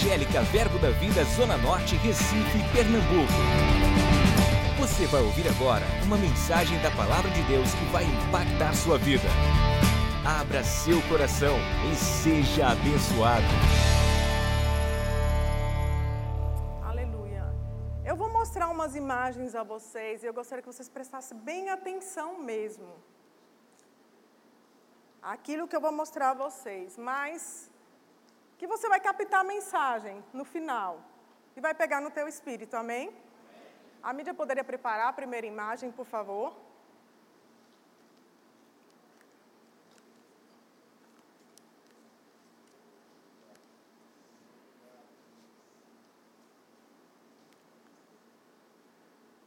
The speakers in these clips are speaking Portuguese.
Evangélica Verbo da Vida Zona Norte, Recife, Pernambuco. Você vai ouvir agora uma mensagem da Palavra de Deus que vai impactar sua vida. Abra seu coração e seja abençoado. Aleluia. Eu vou mostrar umas imagens a vocês e eu gostaria que vocês prestassem bem atenção mesmo. Aquilo que eu vou mostrar a vocês, mas que você vai captar a mensagem no final e vai pegar no teu espírito, amém? A mídia poderia preparar a primeira imagem, por favor?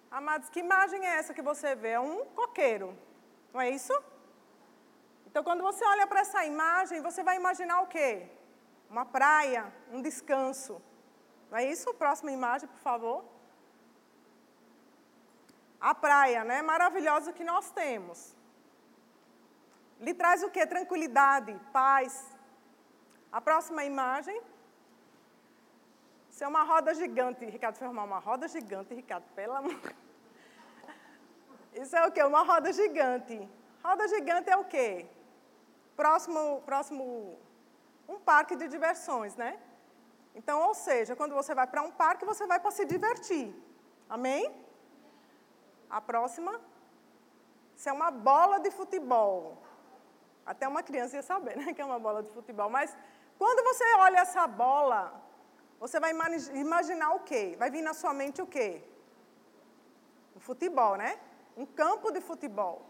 Amados, que imagem é essa que você vê? É um coqueiro, não é isso? Então, quando você olha para essa imagem, você vai imaginar o quê? Uma praia, um descanso. Não é isso? Próxima imagem, por favor. A praia, né? Maravilhosa que nós temos. Lhe traz o que? Tranquilidade, paz. A próxima imagem. Isso é uma roda gigante. Ricardo foi arrumar uma roda gigante, Ricardo, pelo amor. Isso é o quê? Uma roda gigante. Roda gigante é o quê? Próximo, próximo um parque de diversões, né? Então, ou seja, quando você vai para um parque, você vai para se divertir. Amém? A próxima. Isso é uma bola de futebol. Até uma criança ia saber, né, que é uma bola de futebol. Mas quando você olha essa bola, você vai imaginar o quê? Vai vir na sua mente o quê? O futebol, né? Um campo de futebol.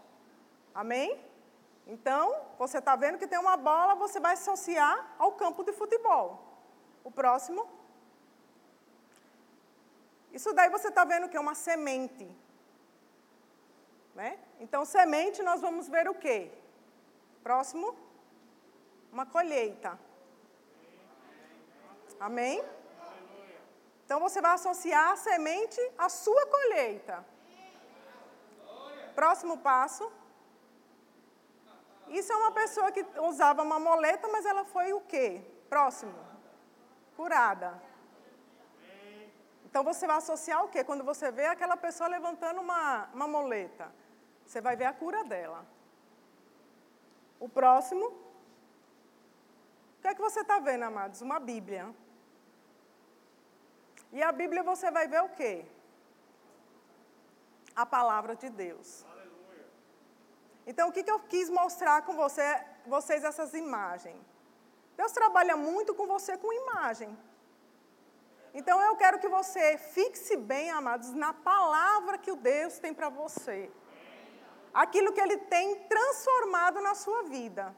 Amém? Então, você está vendo que tem uma bola, você vai associar ao campo de futebol. O próximo. Isso daí você está vendo que é uma semente. Né? Então, semente, nós vamos ver o quê? Próximo. Uma colheita. Amém? Então, você vai associar a semente à sua colheita. Próximo passo. Isso é uma pessoa que usava uma moleta, mas ela foi o quê? Próximo. Curada. Então você vai associar o quê? Quando você vê aquela pessoa levantando uma, uma moleta, você vai ver a cura dela. O próximo. O que é que você está vendo, amados? Uma Bíblia. E a Bíblia você vai ver o quê? A palavra de Deus. Então, o que, que eu quis mostrar com você, vocês essas imagens? Deus trabalha muito com você com imagem. Então, eu quero que você fixe bem, amados, na palavra que o Deus tem para você. Aquilo que Ele tem transformado na sua vida.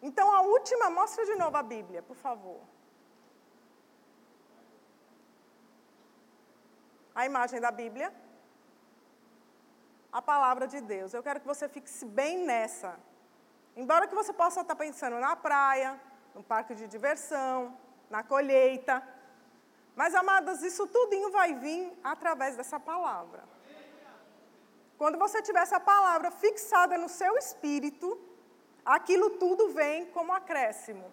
Então, a última, mostra de novo a Bíblia, por favor. A imagem da Bíblia a palavra de Deus. Eu quero que você fique bem nessa. Embora que você possa estar pensando na praia, no parque de diversão, na colheita. Mas, amadas, isso tudinho vai vir através dessa palavra. Quando você tiver essa palavra fixada no seu espírito, aquilo tudo vem como acréscimo.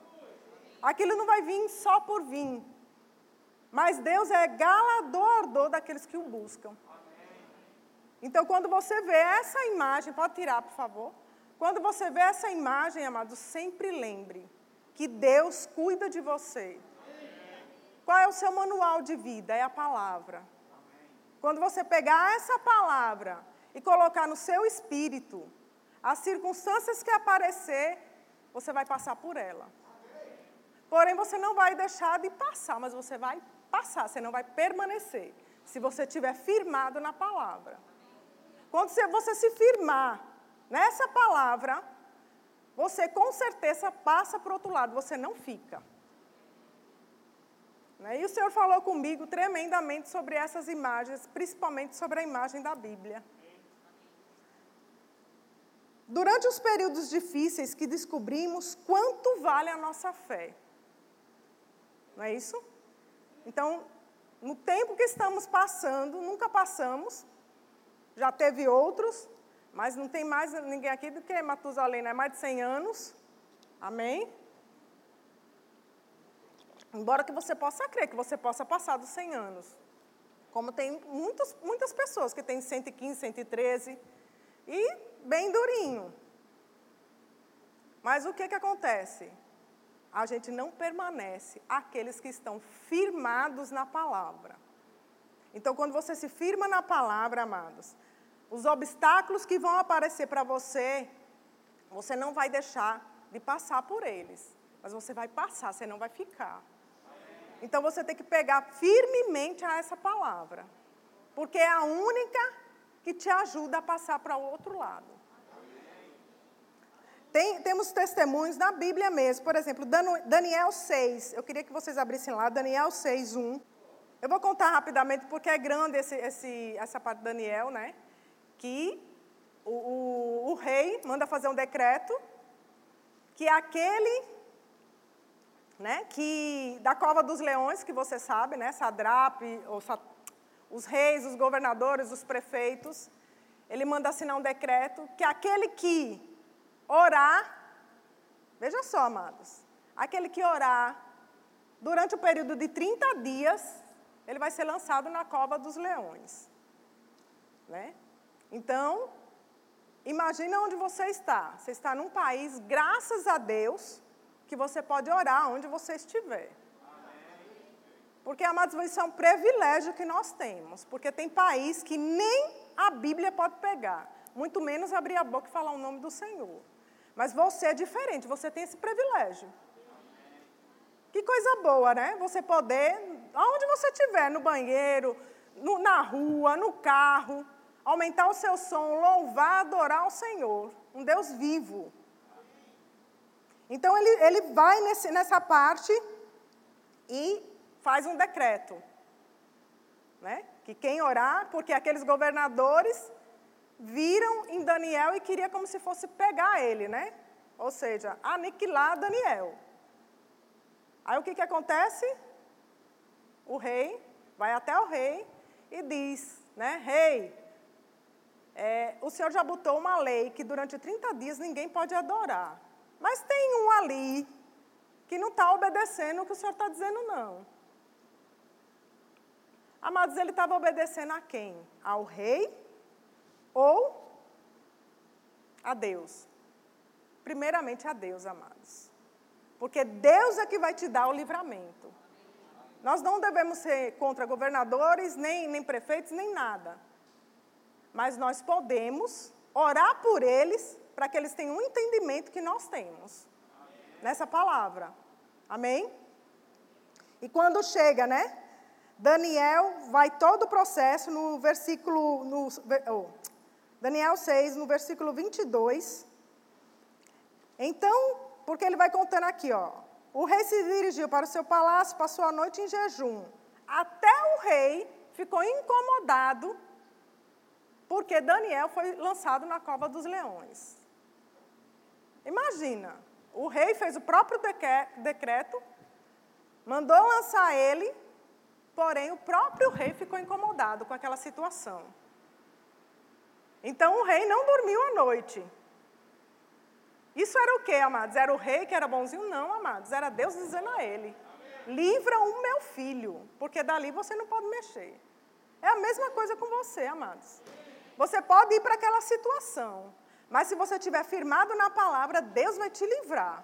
Aquilo não vai vir só por vir. Mas Deus é galador daqueles que o buscam. Então, quando você vê essa imagem, pode tirar, por favor. Quando você vê essa imagem, amado, sempre lembre que Deus cuida de você. Qual é o seu manual de vida? É a palavra. Quando você pegar essa palavra e colocar no seu espírito, as circunstâncias que aparecer, você vai passar por ela. Porém, você não vai deixar de passar, mas você vai passar, você não vai permanecer, se você estiver firmado na palavra. Quando você se firmar nessa palavra, você com certeza passa para o outro lado, você não fica. Né? E o Senhor falou comigo tremendamente sobre essas imagens, principalmente sobre a imagem da Bíblia. Durante os períodos difíceis que descobrimos quanto vale a nossa fé. Não é isso? Então, no tempo que estamos passando, nunca passamos, já teve outros, mas não tem mais ninguém aqui do que Matusalém, né? Mais de 100 anos. Amém? Embora que você possa crer que você possa passar dos 100 anos. Como tem muitos, muitas pessoas que têm 115, 113 e bem durinho. Mas o que, que acontece? A gente não permanece aqueles que estão firmados na palavra. Então, quando você se firma na palavra, amados, os obstáculos que vão aparecer para você, você não vai deixar de passar por eles. Mas você vai passar, você não vai ficar. Então você tem que pegar firmemente a essa palavra. Porque é a única que te ajuda a passar para o outro lado. Tem, temos testemunhos na Bíblia mesmo. Por exemplo, Daniel 6. Eu queria que vocês abrissem lá, Daniel 6, 1. Eu vou contar rapidamente porque é grande esse, esse, essa parte de Daniel, né? Que o, o, o rei manda fazer um decreto que aquele né, que da cova dos leões, que você sabe, né, Sadrape, os reis, os governadores, os prefeitos, ele manda assinar um decreto que aquele que orar, veja só, amados, aquele que orar durante o período de 30 dias, ele vai ser lançado na cova dos leões. Né? Então, imagina onde você está. Você está num país, graças a Deus, que você pode orar onde você estiver. Porque, amados, isso é um privilégio que nós temos. Porque tem país que nem a Bíblia pode pegar, muito menos abrir a boca e falar o nome do Senhor. Mas você é diferente, você tem esse privilégio. Que coisa boa, né? Você poder, aonde você estiver, no banheiro, no, na rua, no carro, aumentar o seu som, louvar, adorar o Senhor, um Deus vivo. Então ele, ele vai nesse, nessa parte e faz um decreto. Né? Que quem orar, porque aqueles governadores viram em Daniel e queria como se fosse pegar ele, né? Ou seja, aniquilar Daniel. Aí o que, que acontece? O rei vai até o rei e diz, né? Rei, é, o senhor já botou uma lei que durante 30 dias ninguém pode adorar. Mas tem um ali que não está obedecendo o que o senhor está dizendo, não. Amados, ele estava obedecendo a quem? Ao rei ou a Deus? Primeiramente a Deus, amados. Porque Deus é que vai te dar o livramento. Nós não devemos ser contra governadores, nem, nem prefeitos, nem nada. Mas nós podemos orar por eles para que eles tenham um entendimento que nós temos nessa palavra. Amém? E quando chega, né? Daniel vai todo o processo no versículo. No, oh, Daniel 6, no versículo 22. Então, porque ele vai contando aqui, ó. O rei se dirigiu para o seu palácio, passou a noite em jejum. Até o rei ficou incomodado porque Daniel foi lançado na cova dos leões. Imagina, o rei fez o próprio decreto, mandou lançar ele, porém o próprio rei ficou incomodado com aquela situação. Então o rei não dormiu à noite. Isso era o que, amados? Era o rei que era bonzinho? Não, amados. Era Deus dizendo a ele: livra o meu filho, porque dali você não pode mexer. É a mesma coisa com você, amados. Você pode ir para aquela situação, mas se você estiver firmado na palavra, Deus vai te livrar.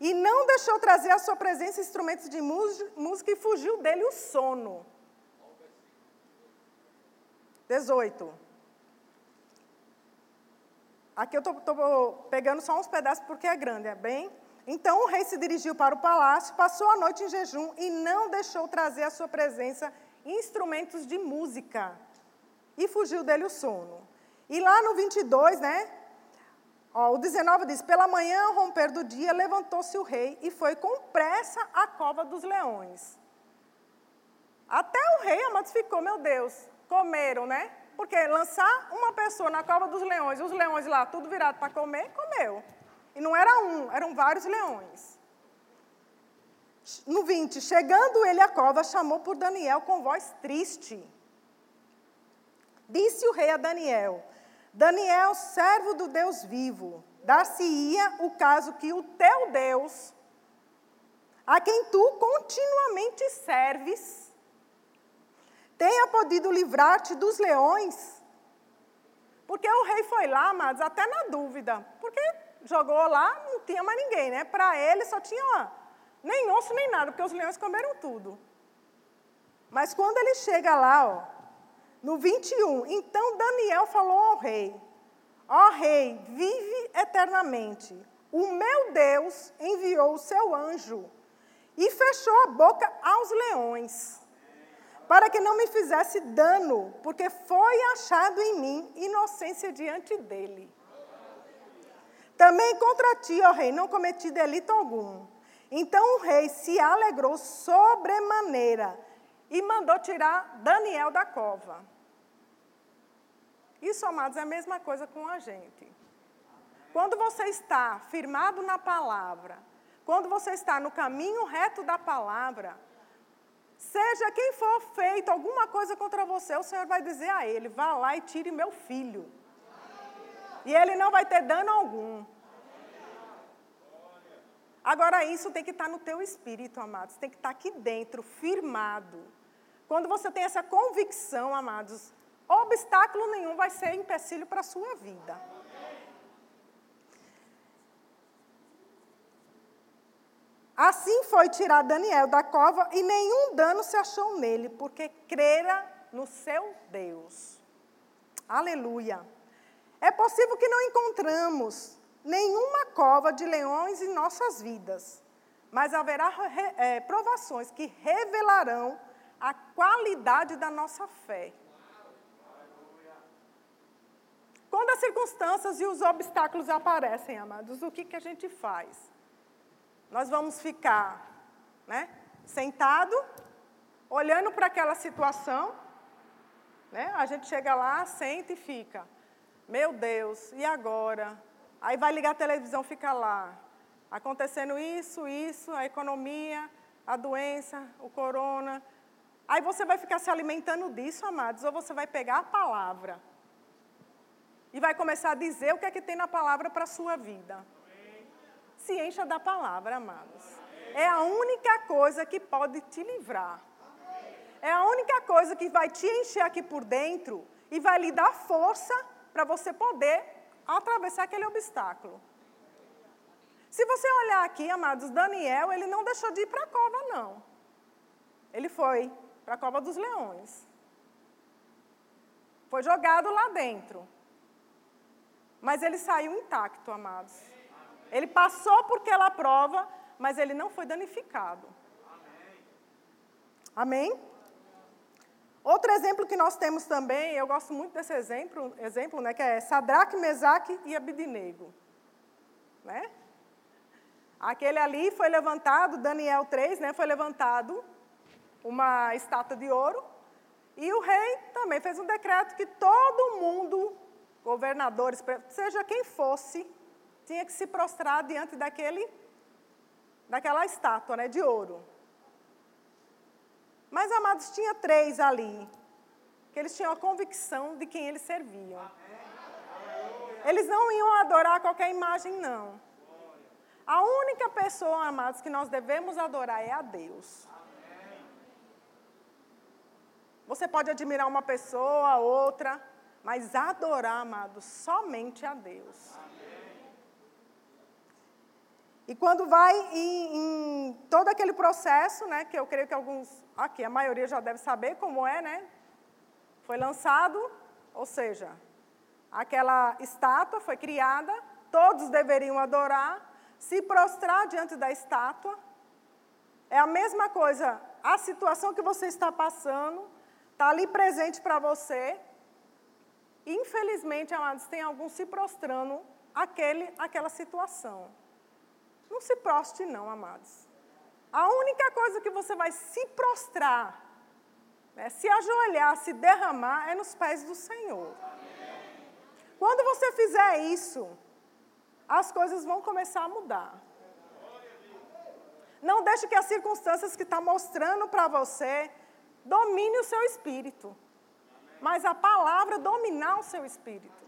E não deixou trazer à sua presença instrumentos de música e fugiu dele o sono. 18. Aqui eu estou pegando só uns pedaços porque é grande, é bem? Então o rei se dirigiu para o palácio, passou a noite em jejum e não deixou trazer à sua presença instrumentos de música e fugiu dele o sono. E lá no 22, né? Ó, o 19 diz: Pela manhã, ao romper do dia, levantou-se o rei e foi com pressa à cova dos leões. Até o rei, amados, ficou, meu Deus, comeram, né? Porque lançar uma pessoa na cova dos leões, os leões lá, tudo virado para comer, comeu. E não era um, eram vários leões. No 20, chegando ele à cova, chamou por Daniel com voz triste. Disse o rei a Daniel: Daniel, servo do Deus vivo, dar-se-ia o caso que o teu Deus a quem tu continuamente serves, tenha podido livrar-te dos leões. Porque o rei foi lá, amados, até na dúvida. Porque jogou lá, não tinha mais ninguém, né? Para ele só tinha nem osso nem nada, porque os leões comeram tudo. Mas quando ele chega lá, ó, no 21, então Daniel falou ao rei: Ó rei, vive eternamente. O meu Deus enviou o seu anjo e fechou a boca aos leões, para que não me fizesse dano, porque foi achado em mim inocência diante dele. Também contra ti, ó rei, não cometi delito algum. Então o rei se alegrou sobremaneira e mandou tirar Daniel da cova. Isso, amados, é a mesma coisa com a gente. Quando você está firmado na palavra, quando você está no caminho reto da palavra, seja quem for feito alguma coisa contra você, o Senhor vai dizer a ele: vá lá e tire meu filho. E ele não vai ter dano algum. Agora, isso tem que estar no teu espírito, amados. Tem que estar aqui dentro, firmado. Quando você tem essa convicção, amados, obstáculo nenhum vai ser empecilho para a sua vida. Assim foi tirar Daniel da cova e nenhum dano se achou nele, porque crera no seu Deus. Aleluia. É possível que não encontramos nenhuma cova de leões em nossas vidas, mas haverá é, provações que revelarão a qualidade da nossa fé. Quando as circunstâncias e os obstáculos aparecem, amados, o que, que a gente faz? Nós vamos ficar né, sentado, olhando para aquela situação, né? a gente chega lá, senta e fica. Meu Deus, e agora? Aí vai ligar a televisão, fica lá. Acontecendo isso, isso, a economia, a doença, o corona. Aí você vai ficar se alimentando disso, amados, ou você vai pegar a palavra e vai começar a dizer o que é que tem na palavra para a sua vida. Se encha da palavra, amados. É a única coisa que pode te livrar. É a única coisa que vai te encher aqui por dentro e vai lhe dar força para você poder atravessar aquele obstáculo. Se você olhar aqui, amados, Daniel, ele não deixou de ir para a cova, não. Ele foi para a cova dos leões. Foi jogado lá dentro. Mas ele saiu intacto, amados. Ele passou por aquela prova, mas ele não foi danificado. Amém? Outro exemplo que nós temos também, eu gosto muito desse exemplo, exemplo né, que é Sadraque, Mesaque e Abidinego. Né? Aquele ali foi levantado, Daniel 3, né, foi levantado uma estátua de ouro, e o rei também fez um decreto que todo mundo, governadores, seja quem fosse, tinha que se prostrar diante daquele, daquela estátua né, de ouro. Mas, amados, tinha três ali, que eles tinham a convicção de quem eles serviam. Eles não iam adorar qualquer imagem, não. A única pessoa, amados, que nós devemos adorar é a Deus. Você pode admirar uma pessoa, outra, mas adorar, amados, somente a Deus. E quando vai em, em, todo aquele processo, né, que eu creio que alguns, aqui a maioria já deve saber como é, né? Foi lançado, ou seja, aquela estátua foi criada, todos deveriam adorar, se prostrar diante da estátua. É a mesma coisa, a situação que você está passando está ali presente para você. Infelizmente, amados, tem alguns se prostrando aquele, aquela situação. Não se proste, não, amados. A única coisa que você vai se prostrar, né, se ajoelhar, se derramar, é nos pés do Senhor. Quando você fizer isso, as coisas vão começar a mudar. Não deixe que as circunstâncias que estão tá mostrando para você domine o seu espírito. Mas a palavra dominar o seu espírito.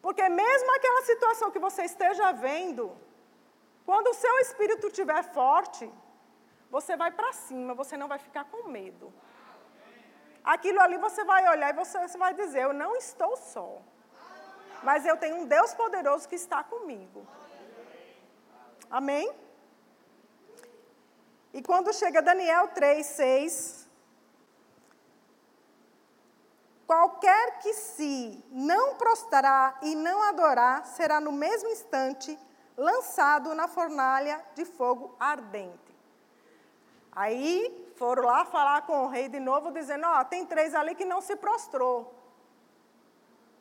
Porque mesmo aquela situação que você esteja vendo, Quando o seu espírito estiver forte, você vai para cima, você não vai ficar com medo. Aquilo ali você vai olhar e você, vai dizer: Eu não estou só. Mas eu tenho um Deus poderoso que está comigo. Amém? E quando chega Daniel 3, 6. Qualquer que se não prostrar e não adorar, será no mesmo instante lançado na fornalha de fogo ardente. Aí foram lá falar com o rei de novo, dizendo: Ó, oh, tem três ali que não se prostrou.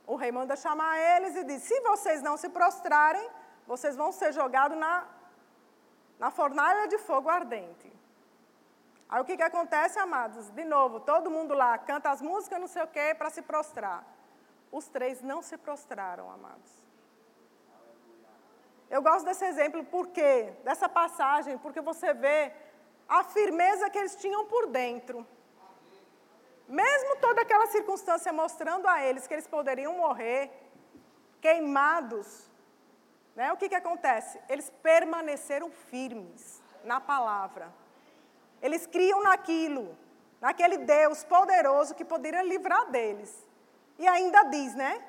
O rei manda chamar eles e diz: Se vocês não se prostrarem, vocês vão ser jogados na, na fornalha de fogo ardente. Aí o que, que acontece, amados? De novo, todo mundo lá canta as músicas, não sei o quê, para se prostrar. Os três não se prostraram, amados. Eu gosto desse exemplo, por quê? Dessa passagem, porque você vê a firmeza que eles tinham por dentro. Mesmo toda aquela circunstância mostrando a eles que eles poderiam morrer, queimados, né? o que, que acontece? Eles permaneceram firmes na palavra. Eles criam naquilo, naquele Deus poderoso que poderia livrar deles. E ainda diz, né?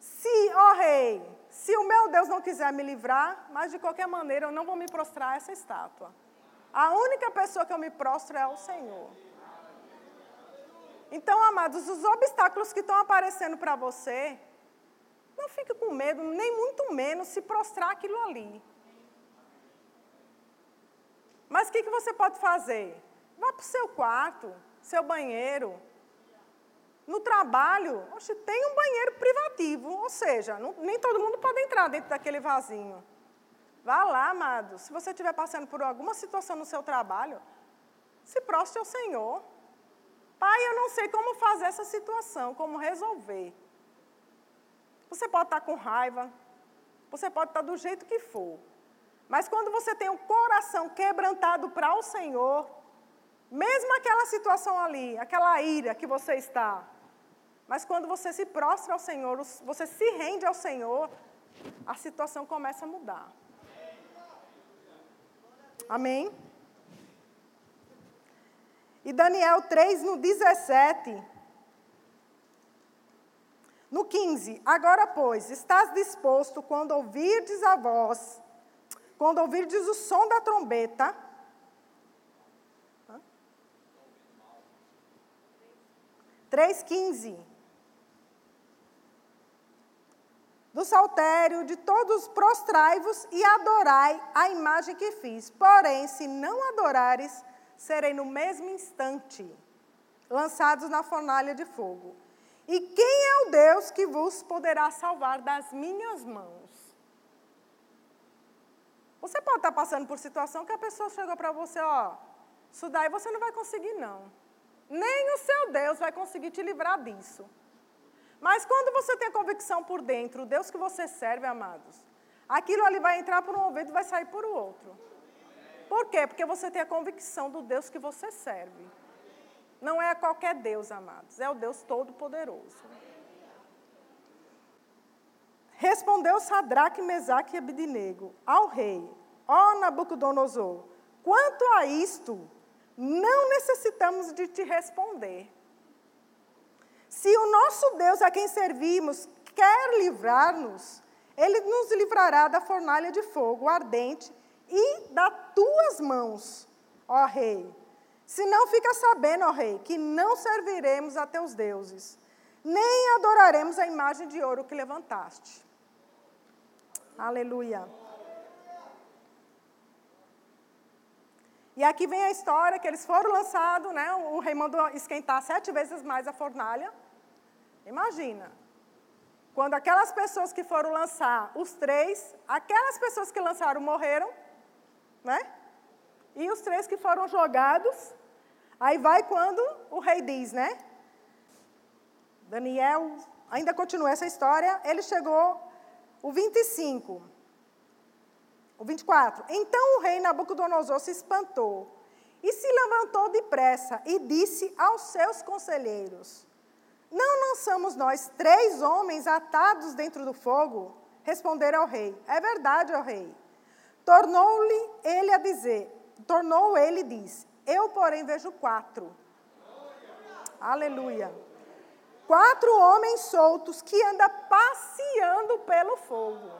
Se, ó rei, se o meu Deus não quiser me livrar, mas de qualquer maneira eu não vou me prostrar a essa estátua. A única pessoa que eu me prostro é o Senhor. Então, amados, os obstáculos que estão aparecendo para você, não fique com medo, nem muito menos se prostrar aquilo ali. Mas o que, que você pode fazer? Vá para o seu quarto, seu banheiro. No trabalho, oxe, tem um banheiro privativo, ou seja, não, nem todo mundo pode entrar dentro daquele vasinho. Vá lá, amado. Se você estiver passando por alguma situação no seu trabalho, se prostre ao Senhor. Pai, eu não sei como fazer essa situação, como resolver. Você pode estar com raiva, você pode estar do jeito que for. Mas quando você tem o coração quebrantado para o Senhor, mesmo aquela situação ali, aquela ira que você está, mas quando você se prostra ao Senhor, você se rende ao Senhor, a situação começa a mudar. Amém? E Daniel 3, no 17. No 15, agora, pois, estás disposto quando ouvirdes a voz, quando ouvirdes o som da trombeta. Três quinze. Do saltério de todos prostrai-vos e adorai a imagem que fiz. Porém, se não adorares, serei no mesmo instante lançados na fornalha de fogo. E quem é o Deus que vos poderá salvar das minhas mãos? Você pode estar passando por situação que a pessoa chegou para você, ó, isso daí você não vai conseguir não. Nem o seu Deus vai conseguir te livrar disso. Mas quando você tem a convicção por dentro, o Deus que você serve, amados, aquilo ali vai entrar por um ouvido e vai sair por outro. Por quê? Porque você tem a convicção do Deus que você serve. Não é qualquer Deus, amados, é o Deus Todo-Poderoso. Respondeu Sadraque, Mesaque e Abidinego ao rei, ó Nabucodonosor, quanto a isto, não necessitamos de te responder. Se o nosso Deus a quem servimos quer livrar-nos, ele nos livrará da fornalha de fogo ardente e das tuas mãos, ó rei. Se não fica sabendo, ó rei, que não serviremos a teus deuses, nem adoraremos a imagem de ouro que levantaste. Aleluia. E aqui vem a história que eles foram lançados, né? O rei mandou esquentar sete vezes mais a fornalha. Imagina. Quando aquelas pessoas que foram lançar, os três, aquelas pessoas que lançaram morreram, né? E os três que foram jogados, aí vai quando o rei diz, né? Daniel, ainda continua essa história, ele chegou, o 25, o 24. Então o rei Nabucodonosor se espantou e se levantou depressa e disse aos seus conselheiros: Não lançamos nós três homens atados dentro do fogo? Responderam ao rei: É verdade, ó rei. Tornou-lhe ele a dizer, tornou ele e disse: Eu, porém, vejo quatro. Aleluia. Quatro homens soltos que andam passeando pelo fogo.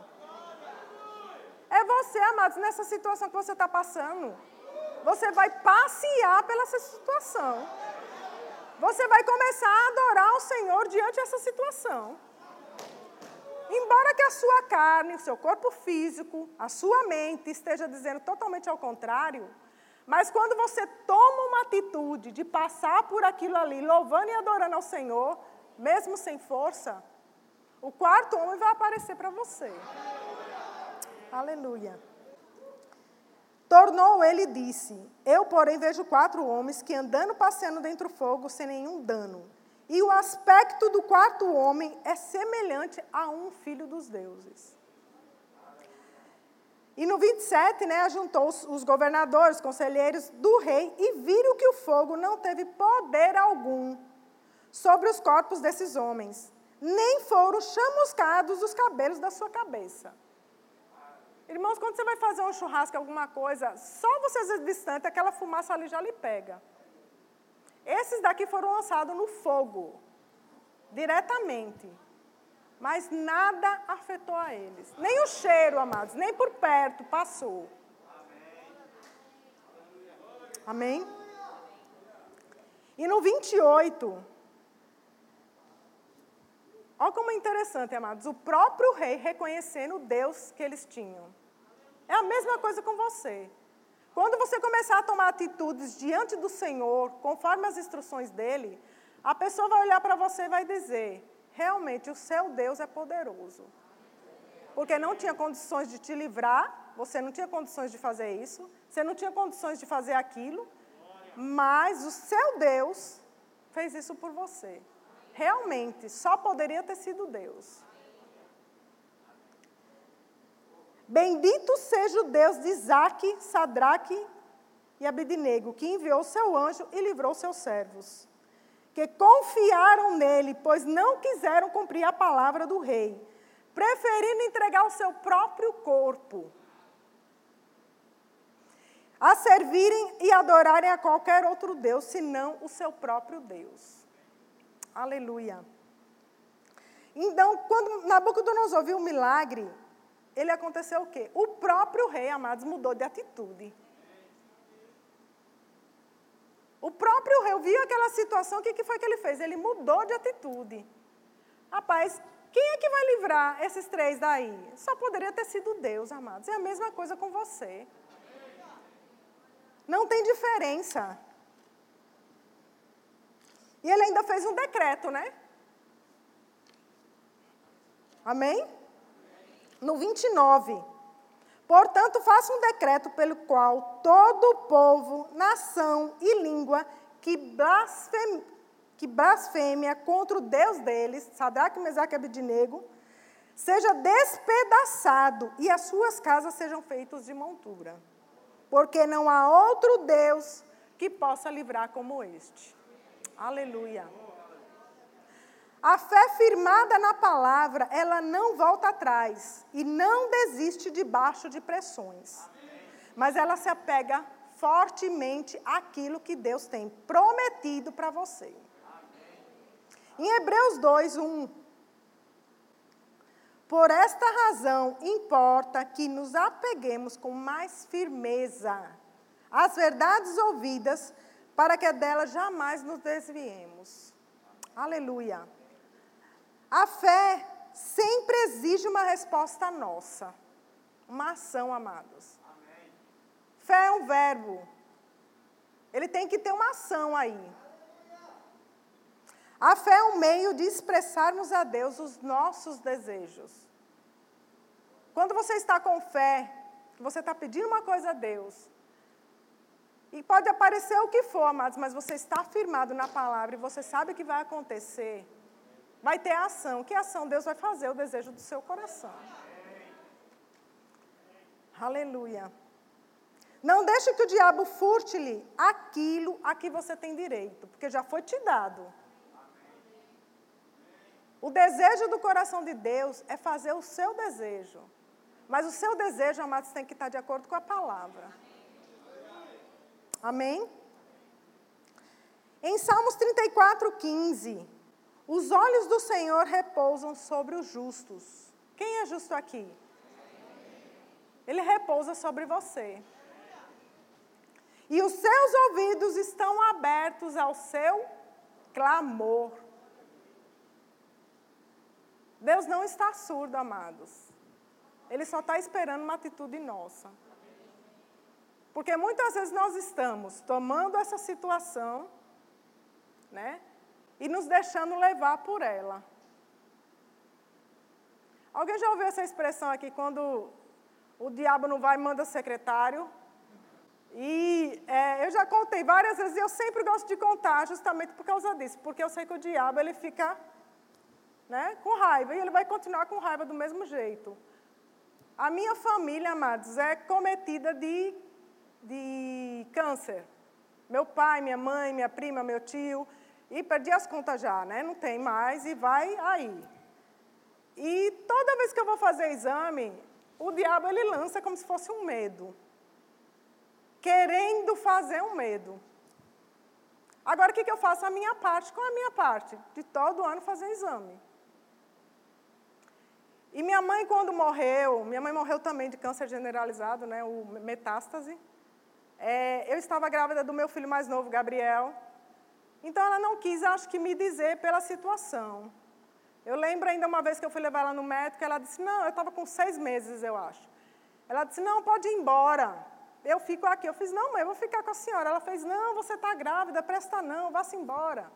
É você, amados, nessa situação que você está passando. Você vai passear pela situação. Você vai começar a adorar o Senhor diante dessa situação. Embora que a sua carne, o seu corpo físico, a sua mente esteja dizendo totalmente ao contrário, mas quando você toma uma atitude de passar por aquilo ali, louvando e adorando ao Senhor, mesmo sem força, o quarto homem vai aparecer para você. Aleluia. Tornou ele e disse: Eu, porém, vejo quatro homens que andando passeando dentro do fogo sem nenhum dano. E o aspecto do quarto homem é semelhante a um filho dos deuses. E no 27, né, ajuntou os, os governadores, conselheiros do rei e viram que o fogo não teve poder algum sobre os corpos desses homens, nem foram chamuscados os cabelos da sua cabeça. Irmãos, quando você vai fazer um churrasco, alguma coisa, só você às vezes distante, aquela fumaça ali já lhe pega. Esses daqui foram lançados no fogo, diretamente. Mas nada afetou a eles. Nem o cheiro, amados, nem por perto passou. Amém? E no 28, olha como é interessante, amados, o próprio rei reconhecendo o Deus que eles tinham. É a mesma coisa com você. Quando você começar a tomar atitudes diante do Senhor, conforme as instruções dele, a pessoa vai olhar para você e vai dizer: realmente o seu Deus é poderoso. Porque não tinha condições de te livrar, você não tinha condições de fazer isso, você não tinha condições de fazer aquilo, mas o seu Deus fez isso por você. Realmente, só poderia ter sido Deus. Bendito seja o Deus de Isaac, Sadraque e Abednego, que enviou seu anjo e livrou seus servos, que confiaram nele, pois não quiseram cumprir a palavra do rei, preferindo entregar o seu próprio corpo a servirem e adorarem a qualquer outro Deus, senão o seu próprio Deus. Aleluia. Então, quando Nabucodonosor viu o milagre, ele aconteceu o quê? O próprio rei, amados, mudou de atitude. O próprio rei viu aquela situação, o que, que foi que ele fez? Ele mudou de atitude. Rapaz, quem é que vai livrar esses três daí? Só poderia ter sido Deus, amados. É a mesma coisa com você. Não tem diferença. E ele ainda fez um decreto, né? Amém? No 29. Portanto, faça um decreto pelo qual todo povo, nação e língua que, blasfem, que blasfêmia contra o Deus deles, Sadraque, Mesaque e Abednego, seja despedaçado e as suas casas sejam feitas de montura. Porque não há outro Deus que possa livrar como este. Aleluia. A fé firmada na palavra, ela não volta atrás e não desiste debaixo de pressões. Mas ela se apega fortemente àquilo que Deus tem prometido para você. Em Hebreus 2, 1. Por esta razão, importa que nos apeguemos com mais firmeza às verdades ouvidas, para que delas jamais nos desviemos. Aleluia. A fé sempre exige uma resposta nossa, uma ação, amados. Amém. Fé é um verbo. Ele tem que ter uma ação aí. A fé é um meio de expressarmos a Deus os nossos desejos. Quando você está com fé, você está pedindo uma coisa a Deus, e pode aparecer o que for, amados, mas você está firmado na palavra e você sabe que vai acontecer vai ter ação. Que ação Deus vai fazer? O desejo do seu coração. Aleluia. Não deixe que o diabo furte-lhe aquilo a que você tem direito, porque já foi te dado. O desejo do coração de Deus é fazer o seu desejo. Mas o seu desejo, amados, tem que estar de acordo com a palavra. Amém? Em Salmos 34, 15, os olhos do Senhor repousam sobre os justos. Quem é justo aqui? Ele repousa sobre você. E os seus ouvidos estão abertos ao seu clamor. Deus não está surdo, amados. Ele só está esperando uma atitude nossa. Porque muitas vezes nós estamos tomando essa situação, né? E nos deixando levar por ela. Alguém já ouviu essa expressão aqui, quando o diabo não vai, manda secretário? E é, eu já contei várias vezes e eu sempre gosto de contar justamente por causa disso, porque eu sei que o diabo ele fica né, com raiva e ele vai continuar com raiva do mesmo jeito. A minha família, amados, é cometida de, de câncer. Meu pai, minha mãe, minha prima, meu tio, e perdi as contas já, né? Não tem mais e vai aí. E toda vez que eu vou fazer exame, o diabo ele lança como se fosse um medo querendo fazer um medo. Agora, o que, que eu faço? A minha parte. Qual é a minha parte? De todo ano fazer exame. E minha mãe, quando morreu, minha mãe morreu também de câncer generalizado, né, o metástase. É, eu estava grávida do meu filho mais novo, Gabriel. Então, ela não quis, acho que, me dizer pela situação. Eu lembro ainda uma vez que eu fui levar ela no médico, ela disse, não, eu estava com seis meses, eu acho. Ela disse, não, pode ir embora eu fico aqui. Eu fiz, não, mãe, eu vou ficar com a senhora. Ela fez, não, você está grávida, presta não, vá-se embora.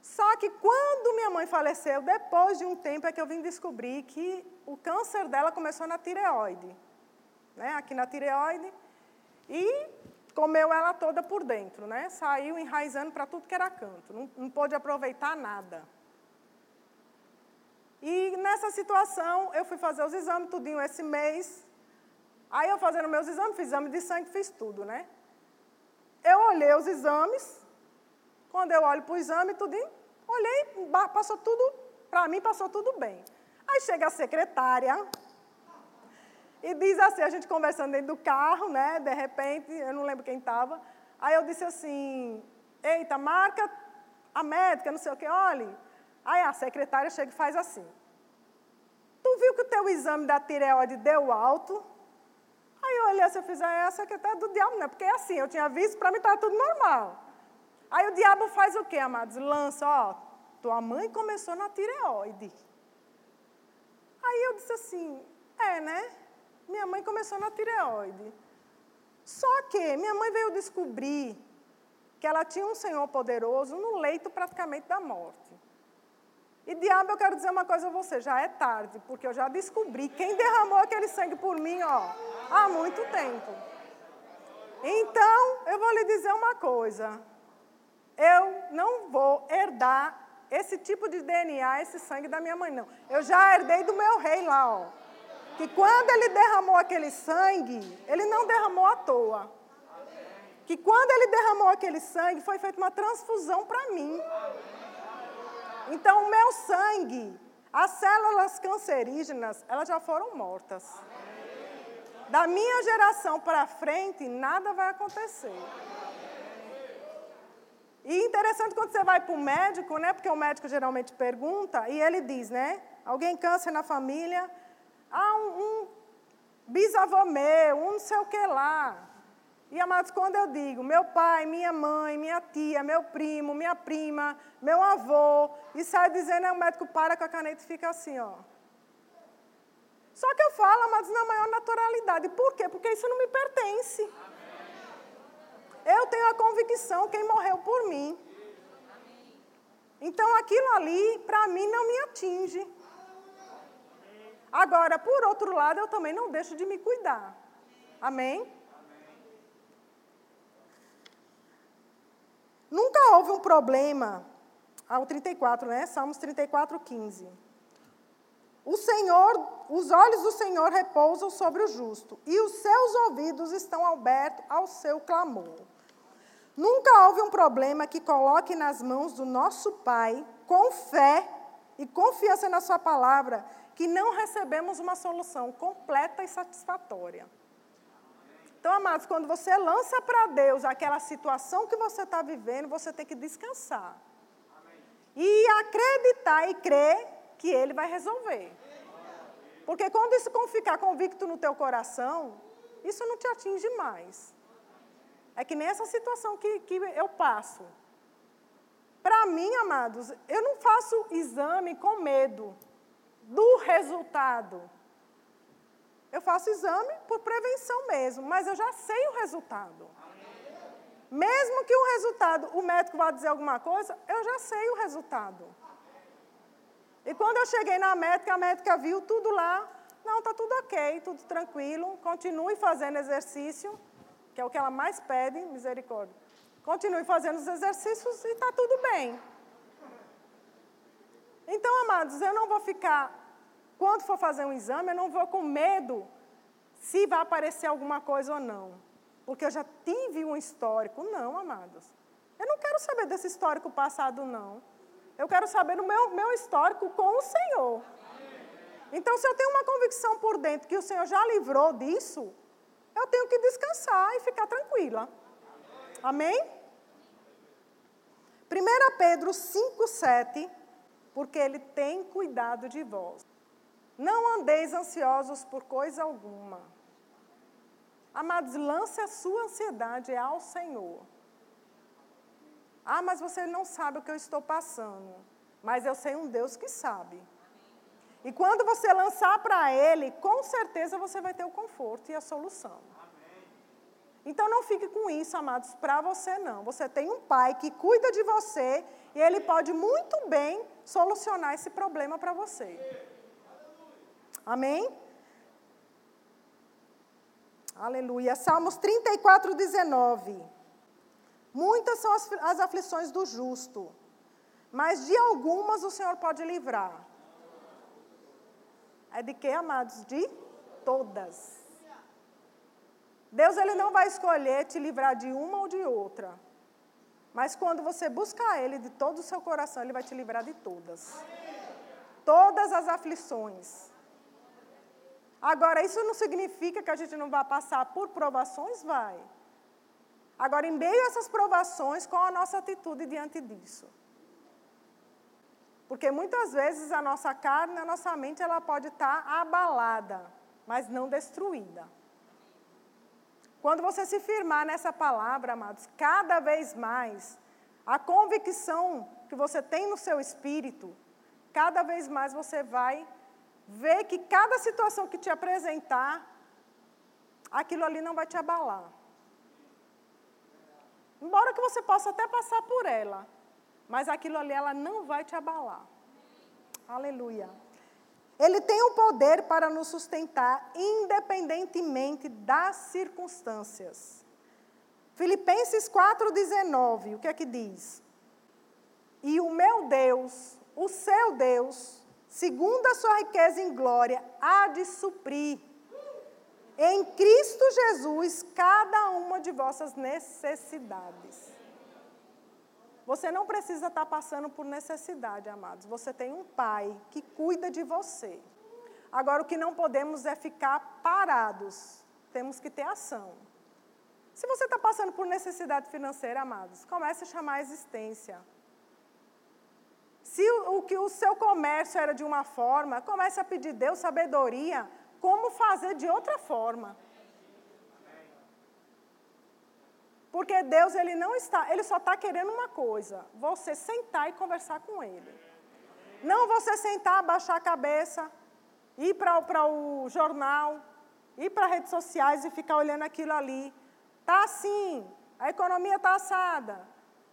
Só que quando minha mãe faleceu, depois de um tempo é que eu vim descobrir que o câncer dela começou na tireoide. Né, aqui na tireoide. E comeu ela toda por dentro, né? Saiu enraizando para tudo que era canto. Não, não pôde aproveitar nada. E nessa situação, eu fui fazer os exames tudinho esse mês, Aí eu fazendo meus exames, fiz exame de sangue, fiz tudo, né? Eu olhei os exames, quando eu olho para o exame, tudo, olhei, passou tudo, para mim passou tudo bem. Aí chega a secretária e diz assim, a gente conversando dentro do carro, né? De repente, eu não lembro quem estava. Aí eu disse assim, eita, marca a médica, não sei o que, olhe. Aí a secretária chega e faz assim. Tu viu que o teu exame da tireoide deu alto? Aí eu olhei assim, eu fiz, ah, é a secretária do diabo, né? Porque é assim, eu tinha visto, para mim estava tudo normal. Aí o diabo faz o quê, amados? Lança, ó, tua mãe começou na tireoide. Aí eu disse assim, é, né? Minha mãe começou na tireoide. Só que minha mãe veio descobrir que ela tinha um Senhor poderoso no leito praticamente da morte. E diabo, eu quero dizer uma coisa a você, já é tarde, porque eu já descobri quem derramou aquele sangue por mim, ó, há muito tempo. Então, eu vou lhe dizer uma coisa. Eu não vou herdar esse tipo de DNA, esse sangue da minha mãe, não. Eu já herdei do meu rei lá, ó. Que quando ele derramou aquele sangue, ele não derramou à toa. Que quando ele derramou aquele sangue, foi feita uma transfusão para mim. Então, o meu sangue, as células cancerígenas, elas já foram mortas. Da minha geração para frente, nada vai acontecer. E interessante quando você vai para o médico, né? Porque o médico geralmente pergunta e ele diz, né? Alguém câncer na família? Ah, um, um bisavô meu, um não sei o que lá. E amados, quando eu digo meu pai, minha mãe, minha tia, meu primo, minha prima, meu avô, e sai dizendo, o médico para com a caneta e fica assim, ó. Só que eu falo, amados, na maior naturalidade. Por quê? Porque isso não me pertence. Eu tenho a convicção quem morreu por mim. Então aquilo ali, para mim, não me atinge. Agora, por outro lado, eu também não deixo de me cuidar. Amém? Nunca houve um problema, ao 34, né? Salmos 34, 15. O Senhor, os olhos do Senhor repousam sobre o justo, e os seus ouvidos estão abertos ao seu clamor. Nunca houve um problema que coloque nas mãos do nosso Pai, com fé, e confiança na Sua palavra que não recebemos uma solução completa e satisfatória. Então, amados, quando você lança para Deus aquela situação que você está vivendo, você tem que descansar. E acreditar e crer que Ele vai resolver. Porque quando isso ficar convicto no teu coração, isso não te atinge mais. É que nem essa situação que, que eu passo. Para mim, amados, eu não faço exame com medo do resultado. Eu faço exame por prevenção mesmo, mas eu já sei o resultado. Mesmo que o resultado, o médico vá dizer alguma coisa, eu já sei o resultado. E quando eu cheguei na médica, a médica viu tudo lá. Não, está tudo ok, tudo tranquilo. Continue fazendo exercício, que é o que ela mais pede, misericórdia. Continue fazendo os exercícios e está tudo bem. Então, amados, eu não vou ficar, quando for fazer um exame, eu não vou com medo se vai aparecer alguma coisa ou não. Porque eu já tive um histórico. Não, amados. Eu não quero saber desse histórico passado, não. Eu quero saber do meu, meu histórico com o Senhor. Então, se eu tenho uma convicção por dentro que o Senhor já livrou disso, eu tenho que descansar e ficar tranquila. Amém? 1 Pedro 5, 7 porque Ele tem cuidado de vós. Não andeis ansiosos por coisa alguma. Amados, lance a sua ansiedade ao Senhor. Ah, mas você não sabe o que eu estou passando. Mas eu sei um Deus que sabe. E quando você lançar para Ele, com certeza você vai ter o conforto e a solução. Então não fique com isso, amados, para você não. Você tem um pai que cuida de você e ele pode muito bem solucionar esse problema para você. Amém? Aleluia. Salmos 34, 19. Muitas são as, as aflições do justo, mas de algumas o Senhor pode livrar. É de que, amados? De todas. Deus ele não vai escolher te livrar de uma ou de outra. Mas quando você buscar Ele de todo o seu coração, Ele vai te livrar de todas. Todas as aflições. Agora, isso não significa que a gente não vai passar por provações? Vai. Agora, em meio a essas provações, qual a nossa atitude diante disso? Porque muitas vezes a nossa carne, a nossa mente, ela pode estar abalada, mas não destruída. Quando você se firmar nessa palavra, amados, cada vez mais, a convicção que você tem no seu espírito, cada vez mais você vai ver que cada situação que te apresentar, aquilo ali não vai te abalar. Embora que você possa até passar por ela, mas aquilo ali ela não vai te abalar. Aleluia. Ele tem o poder para nos sustentar independentemente das circunstâncias. Filipenses 4,19, o que é que diz? E o meu Deus, o seu Deus, segundo a sua riqueza em glória, há de suprir em Cristo Jesus cada uma de vossas necessidades. Você não precisa estar passando por necessidade, amados. Você tem um pai que cuida de você. Agora, o que não podemos é ficar parados. Temos que ter ação. Se você está passando por necessidade financeira, amados, comece a chamar a existência. Se o, o que o seu comércio era de uma forma, comece a pedir Deus sabedoria como fazer de outra forma. Porque Deus ele não está, ele só está querendo uma coisa: você sentar e conversar com Ele. Não você sentar, baixar a cabeça, ir para o jornal, ir para redes sociais e ficar olhando aquilo ali. Tá assim, a economia está assada,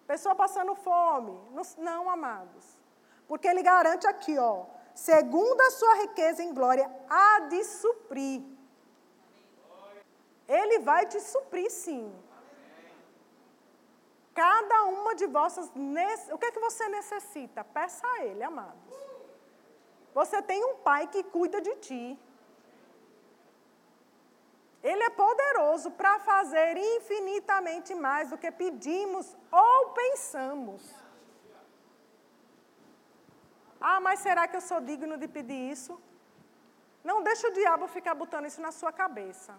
pessoa passando fome. Não, não, amados. Porque ele garante aqui, ó, segundo a sua riqueza em glória, há de suprir. Ele vai te suprir sim. Cada uma de vossas. O que é que você necessita? Peça a Ele, amados. Você tem um Pai que cuida de ti. Ele é poderoso para fazer infinitamente mais do que pedimos ou pensamos. Ah, mas será que eu sou digno de pedir isso? Não deixa o diabo ficar botando isso na sua cabeça.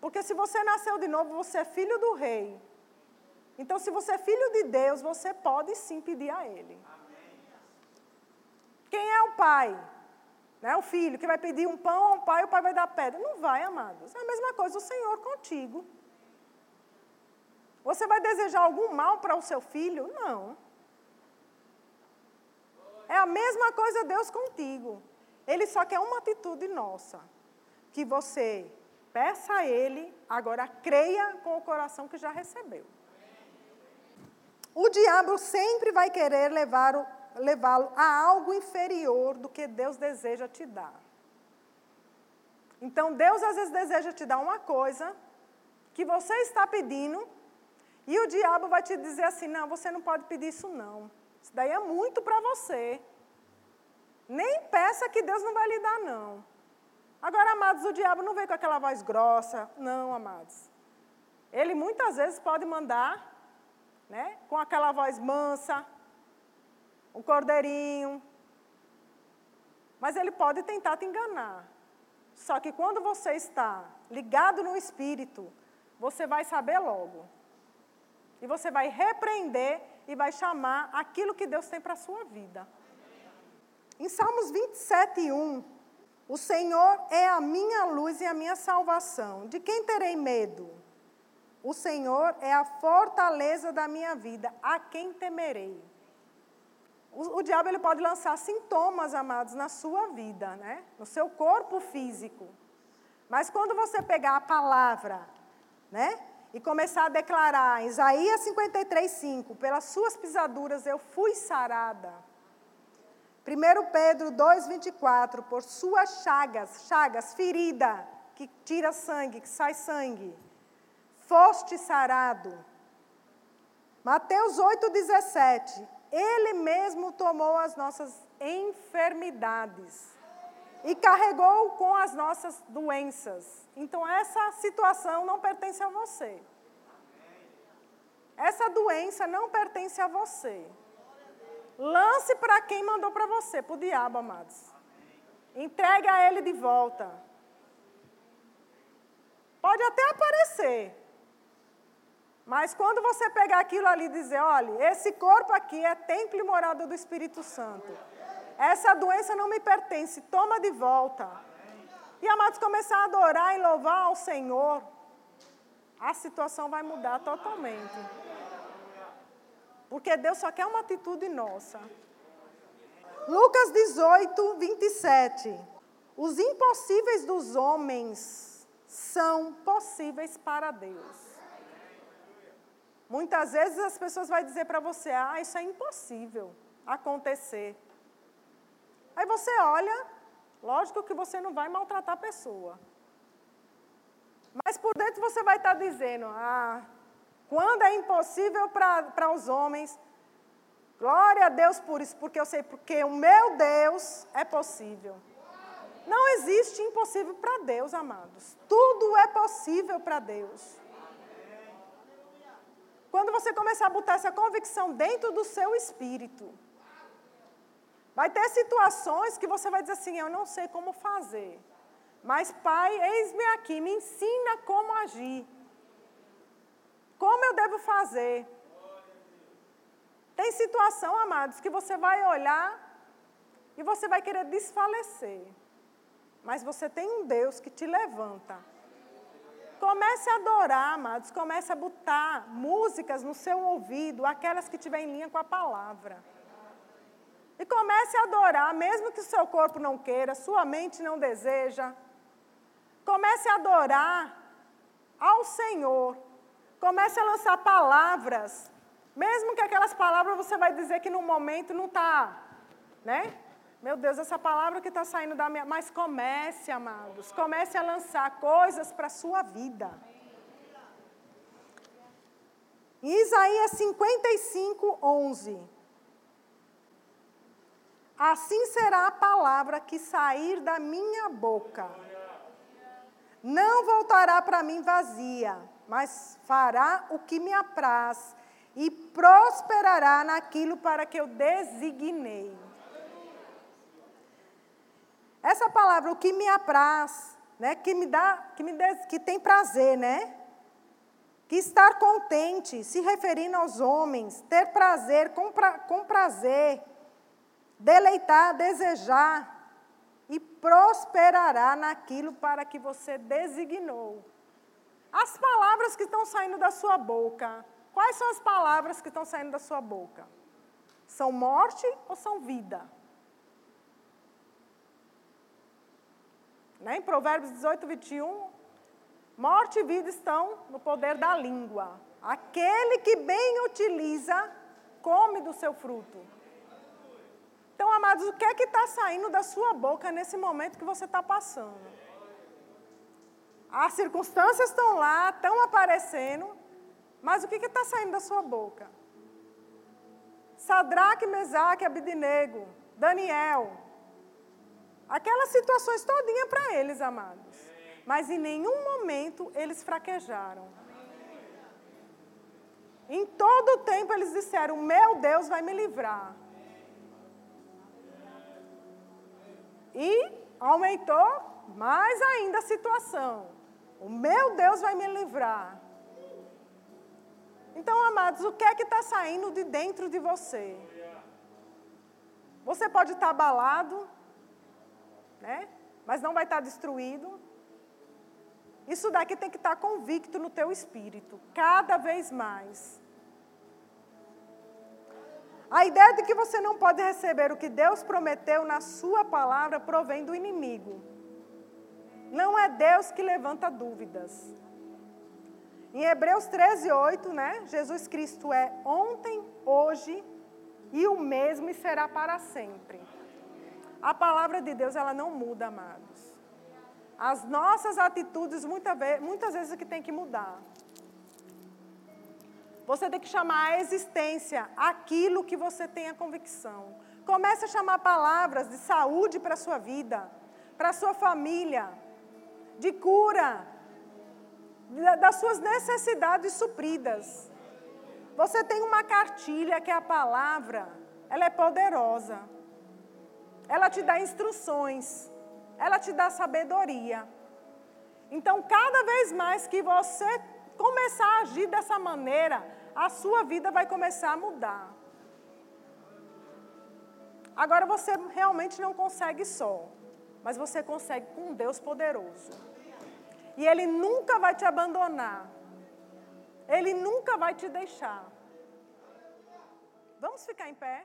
Porque se você nasceu de novo, você é filho do rei. Então, se você é filho de Deus, você pode sim pedir a Ele. Quem é o pai? Né? O filho que vai pedir um pão ao pai, o pai vai dar pedra. Não vai, amados. É a mesma coisa o Senhor contigo. Você vai desejar algum mal para o seu filho? Não. É a mesma coisa Deus contigo. Ele só quer uma atitude nossa. Que você peça a Ele, agora creia com o coração que já recebeu. O diabo sempre vai querer levá-lo a algo inferior do que Deus deseja te dar. Então, Deus às vezes deseja te dar uma coisa que você está pedindo, e o diabo vai te dizer assim: não, você não pode pedir isso, não. Isso daí é muito para você. Nem peça que Deus não vai lhe dar, não. Agora, amados, o diabo não vem com aquela voz grossa. Não, amados. Ele muitas vezes pode mandar, né, com aquela voz mansa, um cordeirinho. Mas ele pode tentar te enganar. Só que quando você está ligado no espírito, você vai saber logo. E você vai repreender e vai chamar aquilo que Deus tem para a sua vida. Em Salmos 27, 1, o Senhor é a minha luz e a minha salvação. De quem terei medo? O Senhor é a fortaleza da minha vida. A quem temerei? O, o diabo ele pode lançar sintomas, amados, na sua vida, né? no seu corpo físico. Mas quando você pegar a palavra, né? E começar a declarar, Isaías 53, 5, pelas suas pisaduras eu fui sarada. 1 Pedro 2,24, por suas chagas, chagas, ferida, que tira sangue, que sai sangue, foste sarado. Mateus 8,17, ele mesmo tomou as nossas enfermidades e carregou com as nossas doenças. Então, essa situação não pertence a você. Essa doença não pertence a você. Lance para quem mandou para você, para o diabo, amados. Entregue a ele de volta. Pode até aparecer. Mas quando você pegar aquilo ali e dizer, olha, esse corpo aqui é templo e morada do Espírito Santo. Essa doença não me pertence, toma de volta. E amados, começar a adorar e louvar ao Senhor, a situação vai mudar totalmente. Porque Deus só quer uma atitude nossa. Lucas 18, 27. Os impossíveis dos homens são possíveis para Deus. Muitas vezes as pessoas vão dizer para você: ah, isso é impossível acontecer. Aí você olha, lógico que você não vai maltratar a pessoa. Mas por dentro você vai estar dizendo: ah, quando é impossível para os homens, glória a Deus por isso, porque eu sei, porque o meu Deus é possível. Não existe impossível para Deus, amados. Tudo é possível para Deus. Quando você começar a botar essa convicção dentro do seu espírito, vai ter situações que você vai dizer assim: eu não sei como fazer. Mas, Pai, eis-me aqui, me ensina como agir. Como eu devo fazer? Tem situação, amados, que você vai olhar e você vai querer desfalecer. Mas você tem um Deus que te levanta. Comece a adorar, amados. Comece a botar músicas no seu ouvido, aquelas que estiverem em linha com a palavra. E comece a adorar, mesmo que o seu corpo não queira, sua mente não deseja. Comece a adorar ao Senhor Comece a lançar palavras, mesmo que aquelas palavras você vai dizer que no momento não está, né? Meu Deus, essa palavra que está saindo da minha. Mas comece, amados, comece a lançar coisas para a sua vida. Isaías 55, 11. Assim será a palavra que sair da minha boca. Não voltará para mim vazia mas fará o que me apraz e prosperará naquilo para que eu designei. Essa palavra, o que me apraz, né, que me dá, que me dê, que tem prazer, né? Que estar contente, se referindo aos homens, ter prazer, com, pra, com prazer, deleitar, desejar, e prosperará naquilo para que você designou. As palavras que estão saindo da sua boca, quais são as palavras que estão saindo da sua boca? São morte ou são vida? Né? Em Provérbios 18, 21, morte e vida estão no poder da língua. Aquele que bem utiliza, come do seu fruto. Então, amados, o que é que está saindo da sua boca nesse momento que você está passando? As circunstâncias estão lá, estão aparecendo, mas o que está saindo da sua boca? Sadraque, Mesaque, Abidinego, Daniel. Aquelas situações todinha para eles, amados. Mas em nenhum momento eles fraquejaram. Em todo o tempo eles disseram: Meu Deus vai me livrar. E aumentou mais ainda a situação. O meu Deus vai me livrar. Então, amados, o que é que está saindo de dentro de você? Você pode estar abalado, né? mas não vai estar destruído. Isso daqui tem que estar convicto no teu espírito, cada vez mais. A ideia de que você não pode receber o que Deus prometeu na sua palavra provém do inimigo. Não é Deus que levanta dúvidas. Em Hebreus 13, 8, né? Jesus Cristo é ontem, hoje e o mesmo e será para sempre. A palavra de Deus, ela não muda, amados. As nossas atitudes, muitas vezes, é que tem que mudar. Você tem que chamar a existência aquilo que você tem a convicção. Comece a chamar palavras de saúde para a sua vida, para a sua família, de cura, das suas necessidades supridas. Você tem uma cartilha que é a palavra, ela é poderosa. Ela te dá instruções, ela te dá sabedoria. Então, cada vez mais que você começar a agir dessa maneira, a sua vida vai começar a mudar. Agora você realmente não consegue só, mas você consegue com Deus poderoso. E Ele nunca vai te abandonar. Ele nunca vai te deixar. Vamos ficar em pé?